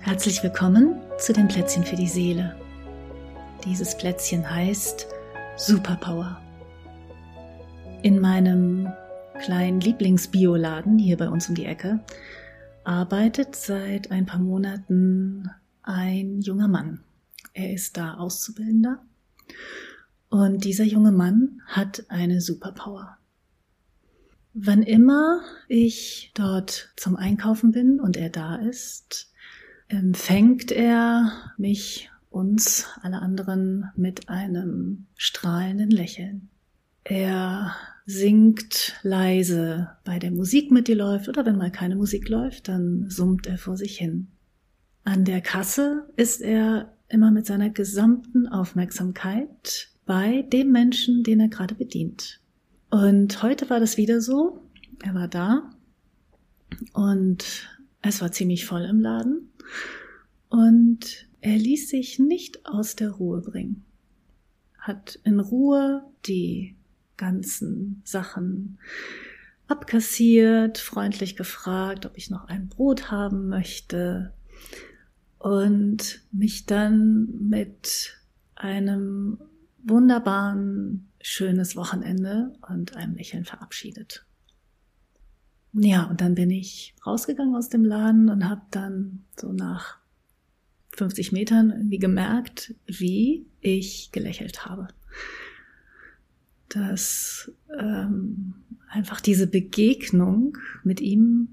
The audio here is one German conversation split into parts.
Herzlich willkommen zu den Plätzchen für die Seele. Dieses Plätzchen heißt Superpower. In meinem kleinen Lieblingsbioladen hier bei uns um die Ecke arbeitet seit ein paar Monaten ein junger Mann. Er ist da Auszubildender und dieser junge Mann hat eine Superpower. Wann immer ich dort zum Einkaufen bin und er da ist, empfängt er mich, uns, alle anderen mit einem strahlenden Lächeln. Er singt leise bei der Musik mit, die läuft, oder wenn mal keine Musik läuft, dann summt er vor sich hin. An der Kasse ist er immer mit seiner gesamten Aufmerksamkeit bei dem Menschen, den er gerade bedient. Und heute war das wieder so. Er war da und es war ziemlich voll im Laden und er ließ sich nicht aus der Ruhe bringen. Hat in Ruhe die ganzen Sachen abkassiert, freundlich gefragt, ob ich noch ein Brot haben möchte und mich dann mit einem wunderbaren, schönes Wochenende und einem Lächeln verabschiedet. Ja, und dann bin ich rausgegangen aus dem Laden und habe dann so nach 50 Metern irgendwie gemerkt, wie ich gelächelt habe. Dass ähm, einfach diese Begegnung mit ihm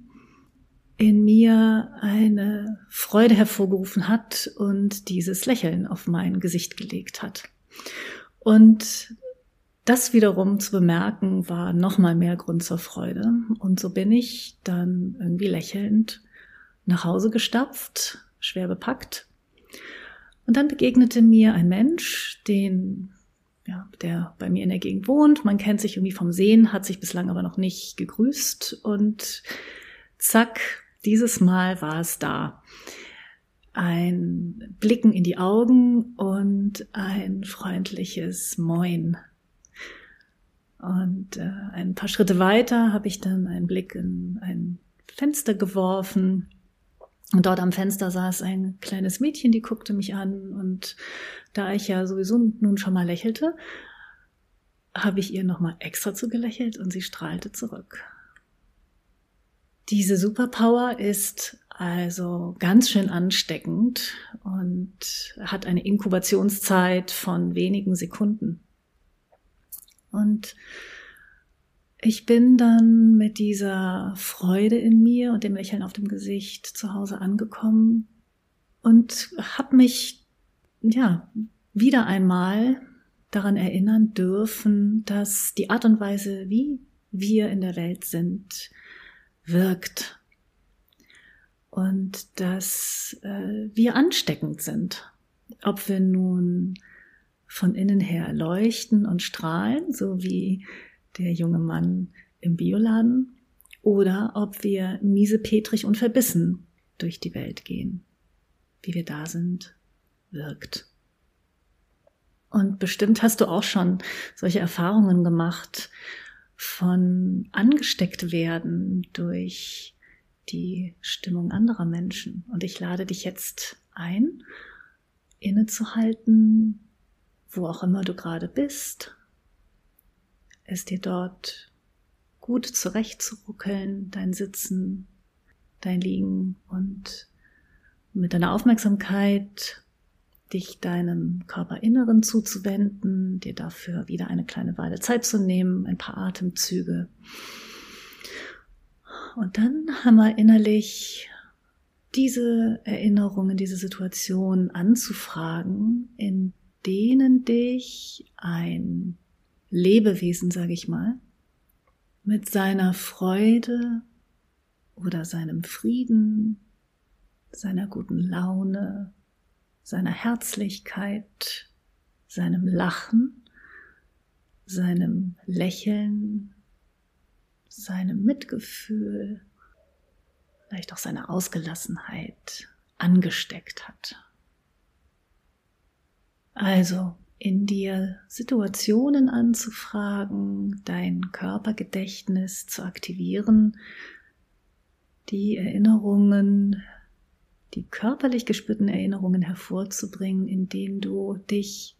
in mir eine Freude hervorgerufen hat und dieses Lächeln auf mein Gesicht gelegt hat. Und das wiederum zu bemerken, war nochmal mehr Grund zur Freude. Und so bin ich dann irgendwie lächelnd nach Hause gestapft, schwer bepackt. Und dann begegnete mir ein Mensch, den, ja, der bei mir in der Gegend wohnt. Man kennt sich irgendwie vom Sehen, hat sich bislang aber noch nicht gegrüßt. Und zack, dieses Mal war es da. Ein Blicken in die Augen und ein freundliches Moin und äh, ein paar Schritte weiter habe ich dann einen Blick in ein Fenster geworfen. Und dort am Fenster saß ein kleines Mädchen, die guckte mich an. Und da ich ja sowieso nun schon mal lächelte, habe ich ihr nochmal extra zugelächelt und sie strahlte zurück. Diese Superpower ist also ganz schön ansteckend und hat eine Inkubationszeit von wenigen Sekunden. Und ich bin dann mit dieser Freude in mir und dem Lächeln auf dem Gesicht zu Hause angekommen und habe mich ja wieder einmal daran erinnern dürfen, dass die Art und Weise, wie wir in der Welt sind, wirkt und dass äh, wir ansteckend sind. Ob wir nun von innen her leuchten und strahlen, so wie der junge Mann im Bioladen, oder ob wir miesepetrig und verbissen durch die Welt gehen. Wie wir da sind, wirkt. Und bestimmt hast du auch schon solche Erfahrungen gemacht von angesteckt werden durch die Stimmung anderer Menschen. Und ich lade dich jetzt ein, innezuhalten, wo auch immer du gerade bist, es dir dort gut zurechtzuruckeln, dein Sitzen, dein Liegen und mit deiner Aufmerksamkeit dich deinem Körperinneren zuzuwenden, dir dafür wieder eine kleine Weile Zeit zu nehmen, ein paar Atemzüge. Und dann haben wir innerlich diese Erinnerungen, diese Situation anzufragen, in denen dich ein Lebewesen, sage ich mal, mit seiner Freude oder seinem Frieden, seiner guten Laune, seiner Herzlichkeit, seinem Lachen, seinem Lächeln, seinem Mitgefühl, vielleicht auch seiner Ausgelassenheit angesteckt hat. Also in dir Situationen anzufragen, dein Körpergedächtnis zu aktivieren, die Erinnerungen, die körperlich gespürten Erinnerungen hervorzubringen, indem du dich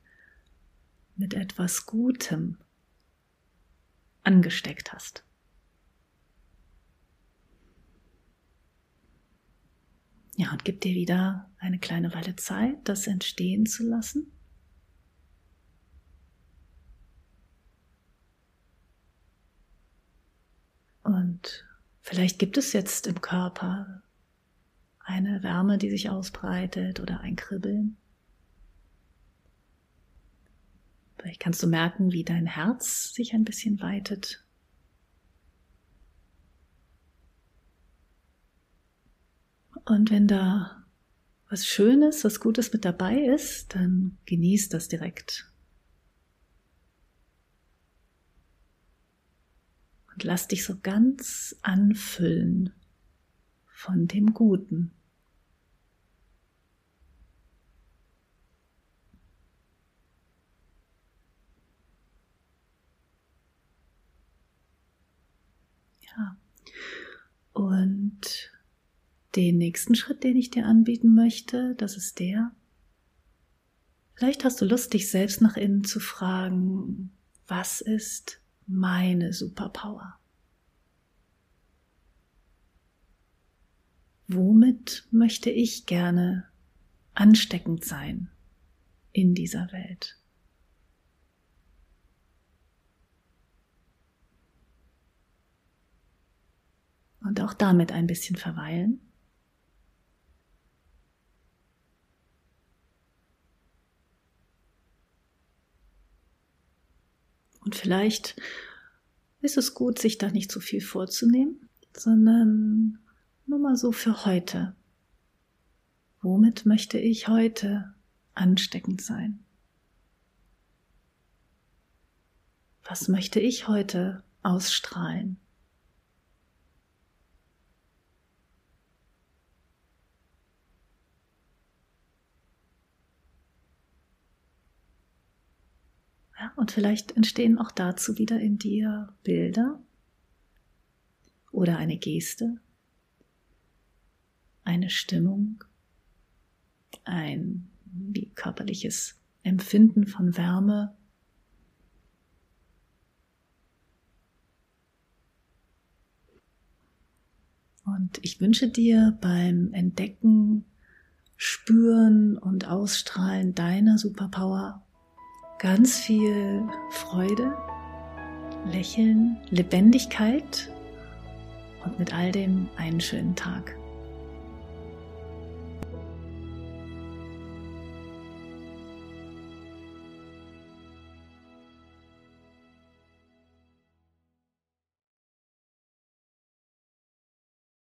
mit etwas Gutem angesteckt hast. Ja, und gib dir wieder eine kleine Weile Zeit, das entstehen zu lassen. Und vielleicht gibt es jetzt im Körper eine Wärme, die sich ausbreitet oder ein Kribbeln. Vielleicht kannst du merken, wie dein Herz sich ein bisschen weitet. Und wenn da was Schönes, was Gutes mit dabei ist, dann genieß das direkt. Und lass dich so ganz anfüllen von dem Guten. Ja. Und den nächsten Schritt, den ich dir anbieten möchte, das ist der. Vielleicht hast du Lust, dich selbst nach innen zu fragen, was ist meine Superpower? Womit möchte ich gerne ansteckend sein in dieser Welt? Und auch damit ein bisschen verweilen. Und vielleicht ist es gut, sich da nicht zu viel vorzunehmen, sondern nur mal so für heute. Womit möchte ich heute ansteckend sein? Was möchte ich heute ausstrahlen? Ja, und vielleicht entstehen auch dazu wieder in dir Bilder oder eine Geste, eine Stimmung, ein körperliches Empfinden von Wärme. Und ich wünsche dir beim Entdecken, Spüren und Ausstrahlen deiner Superpower ganz viel Freude, Lächeln, Lebendigkeit und mit all dem einen schönen Tag.